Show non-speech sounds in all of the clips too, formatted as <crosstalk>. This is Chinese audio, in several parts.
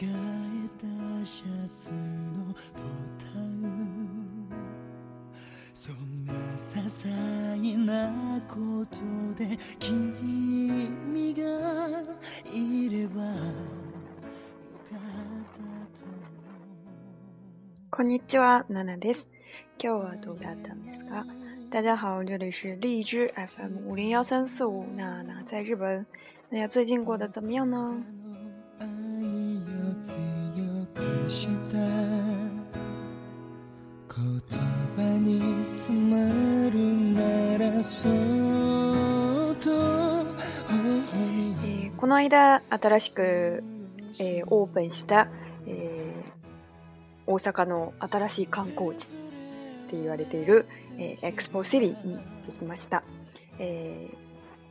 えたシャツのボタンそんな些細なことで君がいればよかったとこんにちは、ナナです。今日はどうだったんですか大家好，这里是荔枝 FM 五零幺三四五娜娜在日本。大家最近过得怎么样呢？くした言葉に詰まるならそとこの間新しく、えー、オープンした、えー、大阪の新しい観光地って言われている、えー、エクスポシリに行きました、え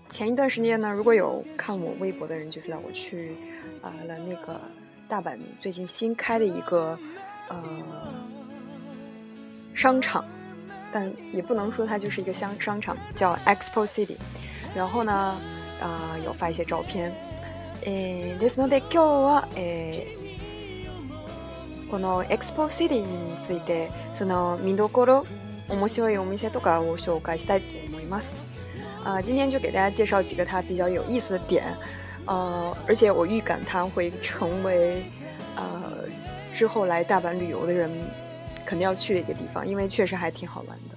ー、前一段时间呢，如果有看我微博的人就知道我去啊、呃、了那个大阪最近新开的一个呃商场，但也不能说它就是一个商商场，叫 EXPO CITY。然后呢，啊，有发一些照片。诶 t i s m o a 今日は、诶，この EXPO CITY についてその見どころ、面白いお店とかを紹介したいと思います。啊，今天就给大家介绍几个它比较有意思的点。呃，而且我预感它会成为呃之后来大阪旅游的人肯定要去的一个地方，因为确实还挺好玩的。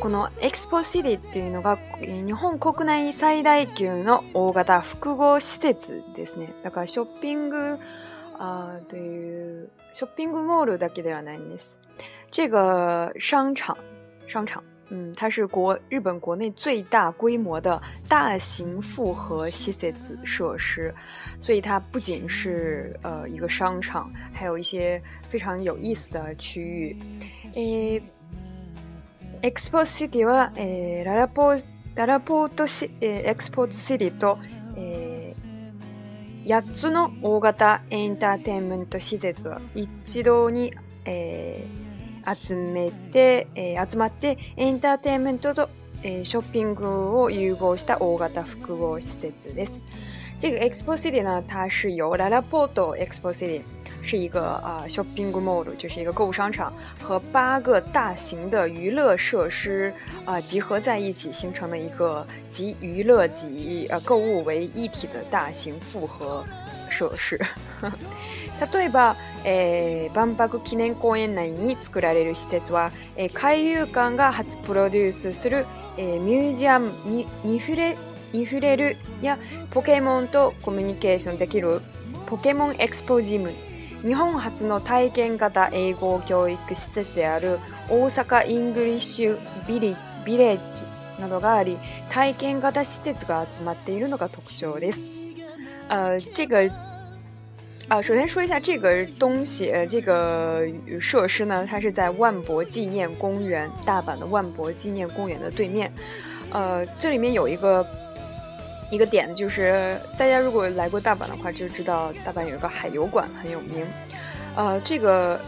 このエクスポシティっていうのが日本国内最大級の大型複合施設ですねだからショッピングあというショッピングモールだけではないんです这个商场，商场，嗯，它是国日本国内最大规模的大型复合 C C S 设施，所以它不仅是呃一个商场，还有一些非常有意思的区域。诶，Expo City はララポートララポートシ诶 Expo City と八つの大型エンターテイメント施設は一堂に诶。集めて、集まって、e ン t e テ t a i n m n と shopping を融合した大型複合施設です。这个 Expo City 呢，它是由 La l a p o Expo City 是一个啊 shopping mall，就是一个购物商场和八个大型的娱乐设施啊集合在一起，形成了一个集娱乐、集呃购物为一体的大型复合设施。例えば、えー、万博記念公園内に作られる施設は、えー、海遊館が初プロデュースする、えー、ミュージアムにに触れに触れるやポケモンとコミュニケーションできるポケモンエクスポジム日本初の体験型英語教育施設である大阪イングリッシュビリビレッジなどがあり体験型施設が集まっているのが特徴です。呃，这个啊，首先说一下这个东西，这个设施呢，它是在万博纪念公园，大阪的万博纪念公园的对面。呃，这里面有一个一个点，就是大家如果来过大阪的话，就知道大阪有一个海油馆很有名。呃，这个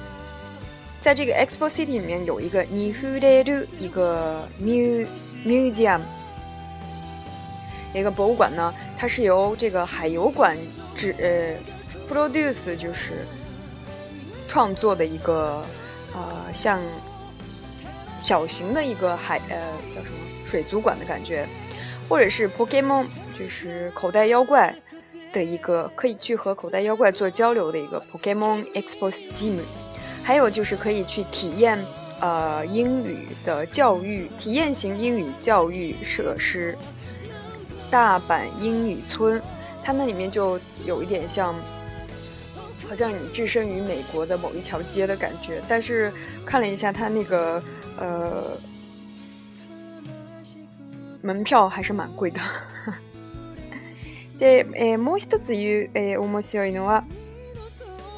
在这个 Expo City 里面有一个 Nihudai d 一个 mu museum 一个博物馆呢，它是由这个海油馆制呃。produce 就是创作的一个，呃，像小型的一个海，呃，叫什么水族馆的感觉，或者是 Pokemon 就是口袋妖怪的一个可以去和口袋妖怪做交流的一个 Pokemon Expose Gym，还有就是可以去体验，呃，英语的教育体验型英语教育设施，大阪英语村，它那里面就有一点像。好像你置身于美国的某一条街的感觉。但是看了一下它那个呃门票还是蛮贵的。<laughs> で、えー、もう一つ言う、えー、面白いのは、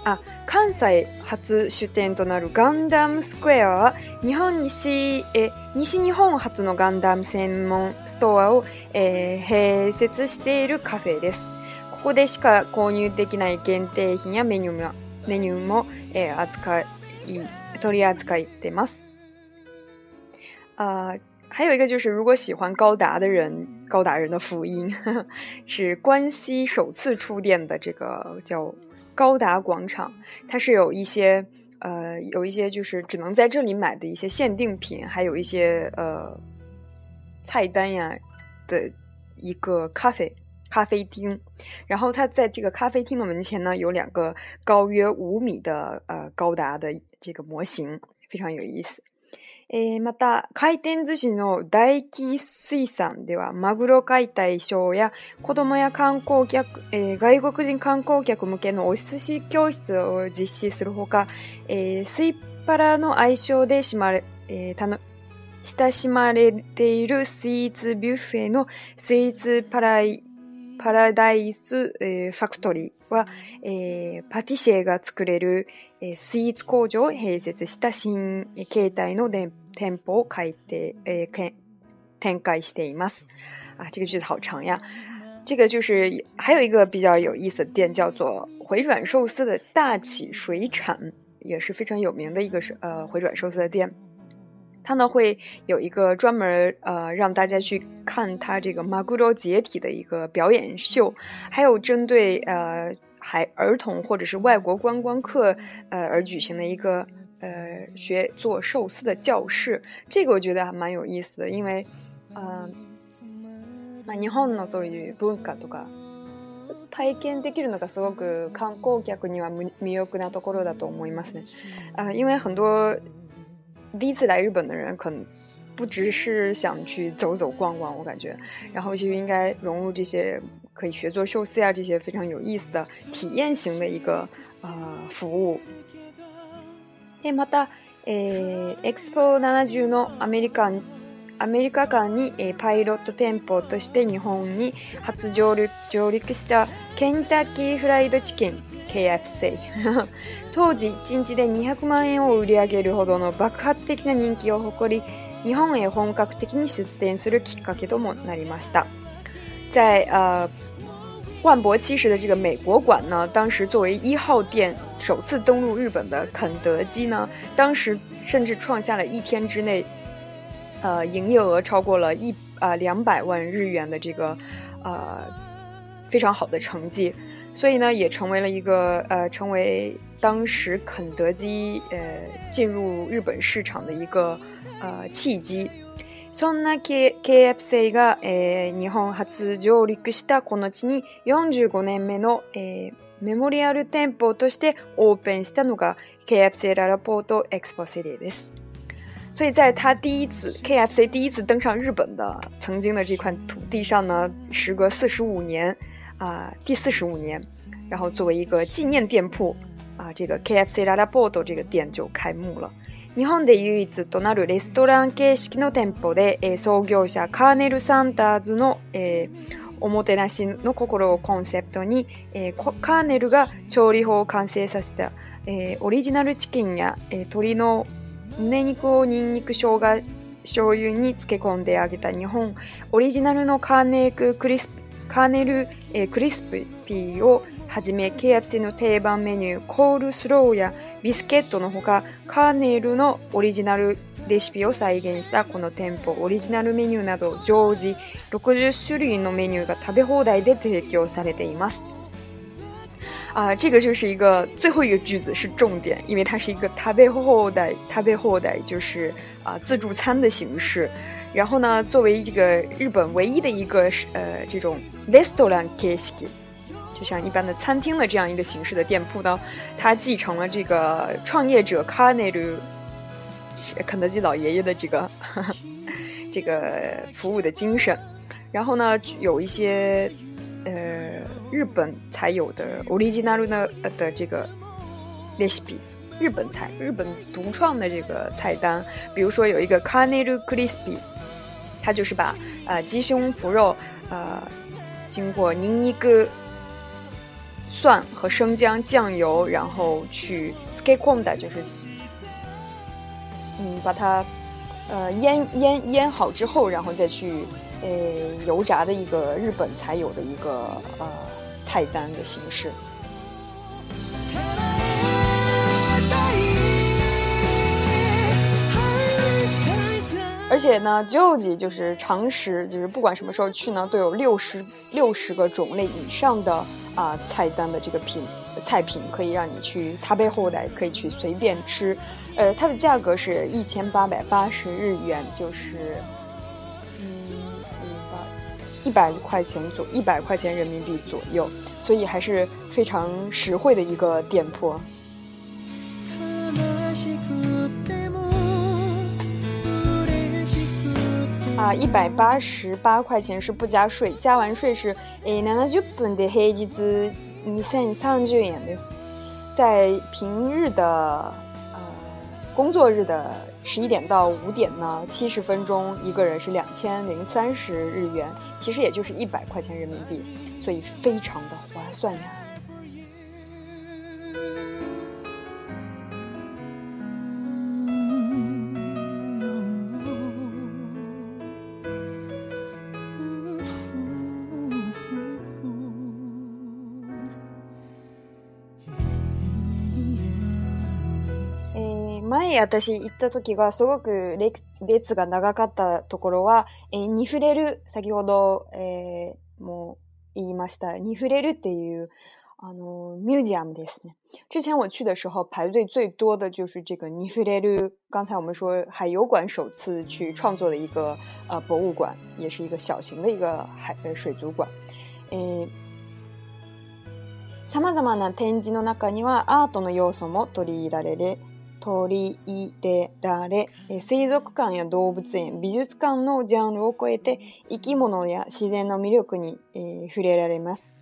あ、関西初出店となるガンダムスクエアは、日本西、えー、西日本初のガンダム専門ストアを、えー、併設しているカフェです。ここでしか購入できない限定品やメニューもメニューも、えー、扱い取り扱ってます。啊、还有一个就是，如果喜欢高达的人，高达人的福音 <laughs> 是关西首次出店的这个叫高达广场，它是有一些呃有一些就是只能在这里买的一些限定品，还有一些呃菜单呀的一个咖啡。咖啡厅，然后它在这个咖啡厅的门前呢，有两个高约五米的呃高达的这个模型，非常有意思。えー、また、回転寿司の大気水産では、マグロ解体ショーや、子供や観光客、えー、外国人観光客向けのお寿司教室を実施するほか、えー、スイパラの愛称でしまれ、えー、親しまれているスイーツビュッフェのスイーツパライパラダイス、えー、ファクトリーは、えー、パティシエが作れる、えー、スイーツ工場を併設した新形態の店舗を開店、えー、展開しています。あ、这个句子好长呀。这个就是还有一个比较有意思的店，叫做回转寿司的大起水产，也是非常有名的一个呃回转寿司的店。他呢会有一个专门呃让大家去看它这个马古洲解体的一个表演秀，还有针对呃孩儿童或者是外国观光客呃而举行的一个呃学做寿司的教室。这个我觉得蛮有意思的，因为啊，まあ日本のそういう文化とか体験できるのがすごく観光客には魅力なところだと思いますね。あ、因为很多。第一次来日本的人，可能不只是想去走走逛逛，我感觉，然后其实应该融入这些可以学做寿司呀这些非常有意思的体验型的一个呃服务。アメリカ間に、えー、パイロット店舗として日本に初上陸上陸したケンタッキーフライドチキン KFC <laughs> 当時1日で200万円を売り上げるほどの爆発的な人気を誇り日本へ本格的に出店するきっかけともなりました。在呃万博七十的这个美国馆呢，当时作为一号店首次登陆日本的肯德基呢，当时甚至创下了一天之内呃，营业额超过了一呃两百万日元的这个，呃，非常好的成绩，所以呢，也成为了一个呃，成为当时肯德基呃进入日本市场的一个呃契机。ソーナキーケーエプ日本初上陸したこの地に45年目のメモリアル店舗としてオープンしたのがケーエララポートエクスポセイです。所以在他第一次 KFC 第一次登上日本的曾经的这块土地上呢，时隔四十五年啊、呃，第四十五年，然后作为一个纪念店铺啊、呃，这个 KFC ララボード这个店就开幕了。日本で唯一となるレストラン形式の店舗で、え創業者カーネル・サンダーズの、えおもてなしの心をコンセプトに、えカーネルが調理法を完成させた、えオリジナルチキンや、え鶏の胸肉をニンニク生姜醤油に漬け込んで揚げた日本オリジナルのカーネククリスプカーネル、えー、クリスピーをはじめ KFC の定番メニューコールスローやビスケットのほかカーネルのオリジナルレシピを再現したこの店舗オリジナルメニューなど常時60種類のメニューが食べ放題で提供されています。啊，这个就是一个最后一个句子是重点，因为它是一个他背后的他背后的，就是啊，自助餐的形式。然后呢，作为这个日本唯一的一个呃这种レストラン e s k i 就像一般的餐厅的这样一个形式的店铺呢，它继承了这个创业者カネル肯德基老爷爷的这个 <laughs> 这个服务的精神。然后呢，有一些呃。日本才有的五味金纳露的的这个肋皮，日本菜、日本独创的这个菜单，比如说有一个卡内鲁克利斯皮，它就是把啊鸡胸脯肉啊经过尼尼格蒜和生姜、酱油，然后去 skewonda，就是嗯把它呃腌腌腌好之后，然后再去呃油炸的一个日本才有的一个呃。菜单的形式，而且呢，旧吉就是常识，就是不管什么时候去呢，都有六十六十个种类以上的啊菜单的这个品菜品可以让你去，它背后代可以去随便吃，呃，它的价格是一千八百八十日元，就是。百块钱左，一百块钱人民币左右，所以还是非常实惠的一个店铺。啊，一百八十八块钱是不加税，加完税是诶，七十分的平日二千三十元で在平日的。工作日的十一点到五点呢，七十分钟一个人是两千零三十日元，其实也就是一百块钱人民币，所以非常的划算呀。私行った時がすごく列が長かったところは、えー、ニフレル、先ほど、えー、もう言いました、ニフレルっていう、あの、ミュージアムですね。之前我去的时候，排队最多的就是这个今回、雷鲁。刚才我们说海油馆首次去创作的一个呃博物馆，也是一个小型的一个海水族馆。えー、様々な展示の中にはアートの要素も取り入れられ、取り入れられ、水族館や動物園、美術館のジャンルを超えて生き物や自然の魅力に触れられます。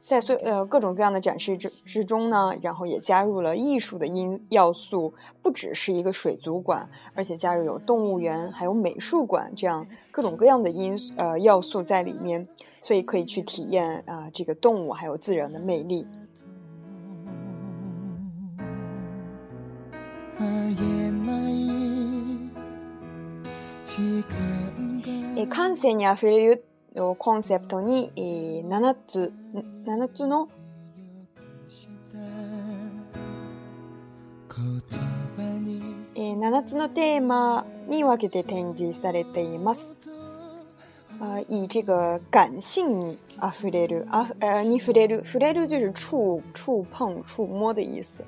在所呃各种各样的展示之之中呢，然后也加入了艺术的因要素，不只是一个水族馆，而且加入有动物园、还有美术馆这样各种各样的因呃要素在里面，所以可以去体验啊这个动物还有自然的魅力。え感性にあふれるコンセプトに、え7つ7つのえ7つのテーマに分けて展示されています。啊、呃，以这个感性にあふれるあ、呃，に触れる触れる就是触触碰触摸的意思。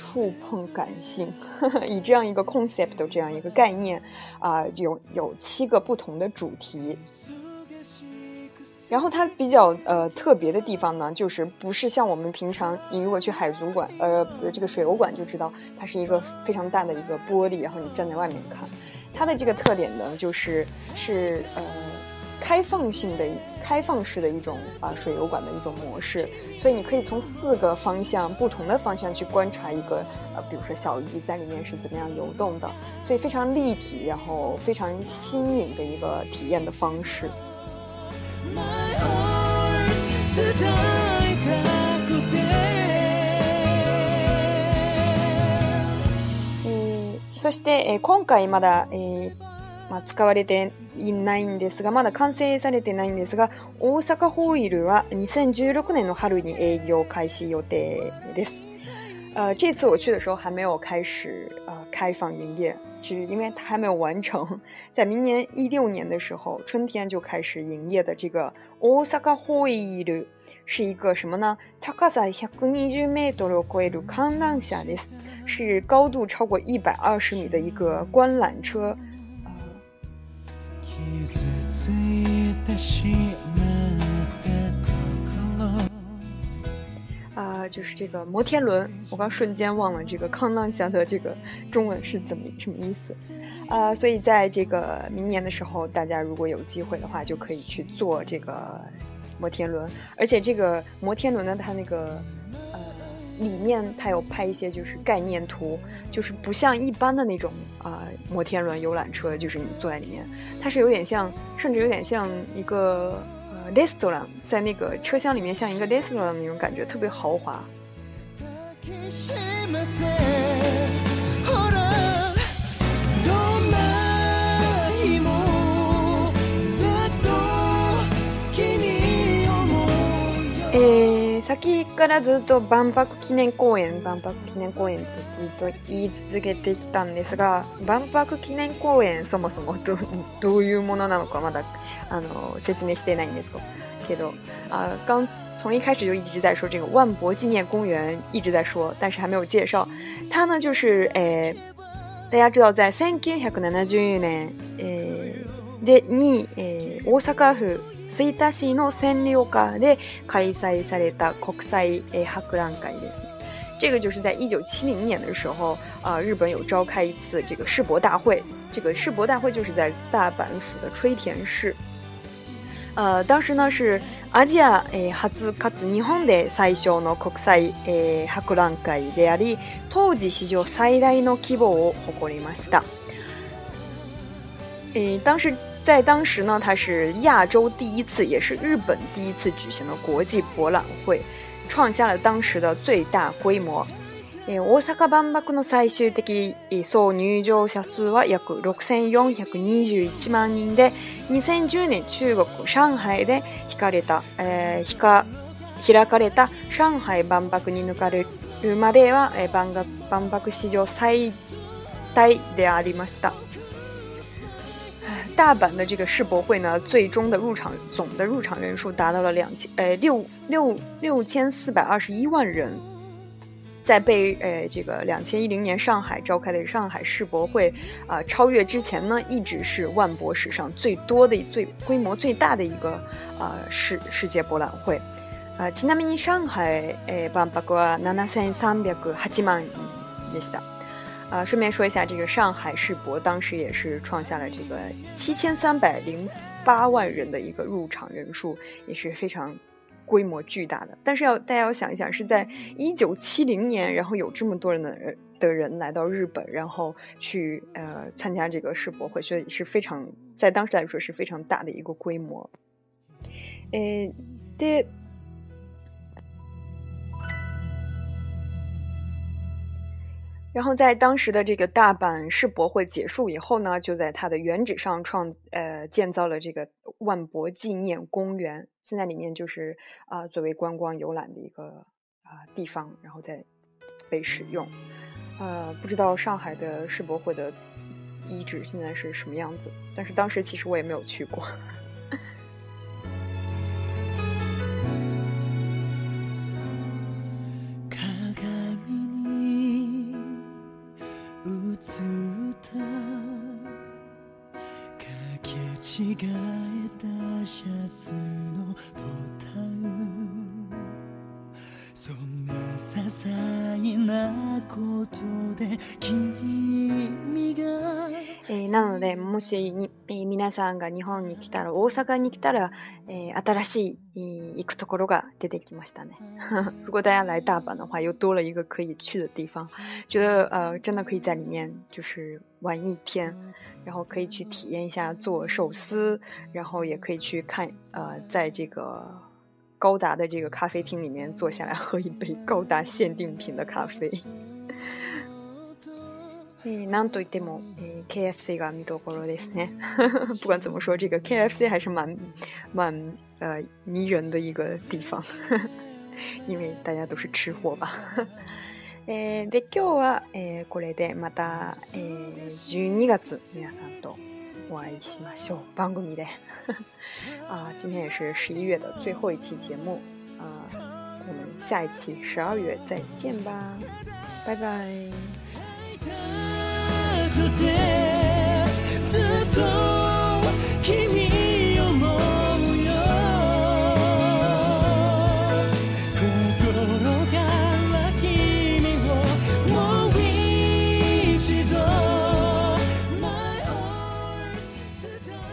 触碰感性，<laughs> 以这样一个 concept 这样一个概念，啊，有有七个不同的主题。然后它比较呃特别的地方呢，就是不是像我们平常，你如果去海族馆，呃，这个水族馆就知道，它是一个非常大的一个玻璃，然后你站在外面看。它的这个特点呢，就是是呃。开放性的开放式的一种啊水游馆的一种模式，所以你可以从四个方向不同的方向去观察一个呃，比如说小鱼在里面是怎么样游动的，所以非常立体，然后非常新颖的一个体验的方式。诶，そして今回まだ。まあ、使われていないんですが、まだ完成されてないんですが、大阪ホイールは2016年の春に営業開始予定です。呃，这次我去的时候还没有开始呃开放营业，是因为它还没有完成。在明年一六年的时候，春天就开始营业的这个大阪ホイール是一个什么呢？高さ120メートルを超える観覧車です，是高度超过一百二十米的一个观览车。<laughs> 啊，就是这个摩天轮，我刚瞬间忘了这个“康纳祥”的这个中文是怎么什么意思，啊，所以在这个明年的时候，大家如果有机会的话，就可以去坐这个摩天轮，而且这个摩天轮呢，它那个。里面它有拍一些就是概念图，就是不像一般的那种啊摩天轮游览车，就是你坐在里面，它是有点像，甚至有点像一个呃 l i s t r n 在那个车厢里面像一个 l i s t r n 那种感觉，特别豪华。诶。先からずっと万博記念公園万博記念公園とずっと言い続けてきたんですが万博記念公園そもそもどう <laughs> いうものなのかまだあの説明してないんですけどあ刚从一开始就一直在说这个万博纪念公园，一直在说，但是还没有介绍。它呢就是诶、呃，大家知道在1970年诶、呃、でに诶、大阪府吹田市の千里丘で開催された国際、え博覧会ですね。这个就是在一九七零年的时候啊、呃，日本有召开一次这个世博大会。这个世博大会就是在大阪府的吹田市。呃，当时呢是アジア、えー、初かつ日本で最初の国際、えー、博覧会であり、当時史上最大の規模を誇りました。えー、当時在当时呢，它是亚洲第一次，也是日本第一次举行的国际博览会，创下了当时的最大规模。大阪万博の最終的総入場者数は約6421万人で、2010年中国上海でかれた、えー、開かれた上海万博に抜かれるまでは、万博史上最大でありました。大阪的这个世博会呢，最终的入场总的入场人数达到了两千，呃，六六六千四百二十一万人，在被呃这个两千一零年上海召开的上海世博会啊超越之前呢，一直是万博史上最多的、最规模最大的一个啊世世界博览会啊。ちなみに上海え版は七万でした。啊，顺便说一下，这个上海世博当时也是创下了这个七千三百零八万人的一个入场人数，也是非常规模巨大的。但是要大家要想一想，是在一九七零年，然后有这么多人的人。的人来到日本，然后去呃参加这个世博会，所以是非常在当时来说是非常大的一个规模。诶，对。然后在当时的这个大阪世博会结束以后呢，就在它的原址上创呃建造了这个万博纪念公园，现在里面就是啊作为观光游览的一个啊地方，然后再被使用。呃，不知道上海的世博会的遗址现在是什么样子，但是当时其实我也没有去过。さんが日本に来たら、大阪に来たら新しい行くところが出てきましたね。富冈 <laughs> 大安来大阪的话，又多了一个可以去的地方。觉得呃，真的可以在里面就是玩一天，然后可以去体验一下做寿司，然后也可以去看呃，在这个高达的这个咖啡厅里面坐下来喝一杯高达限定品的咖啡。なんといっても KFC が見どころですね。<laughs> 不管怎么说，这个 KFC 还是蛮蛮呃迷人的一个地方，<laughs> 因为大家都是吃货吧。え、<laughs> で今日はえこれでまたえ十二月皆さんと終わりしましょう番組で。啊，今天也是十一月的最后一期节目。呃、我们下一期十二月再见吧，拜拜。我。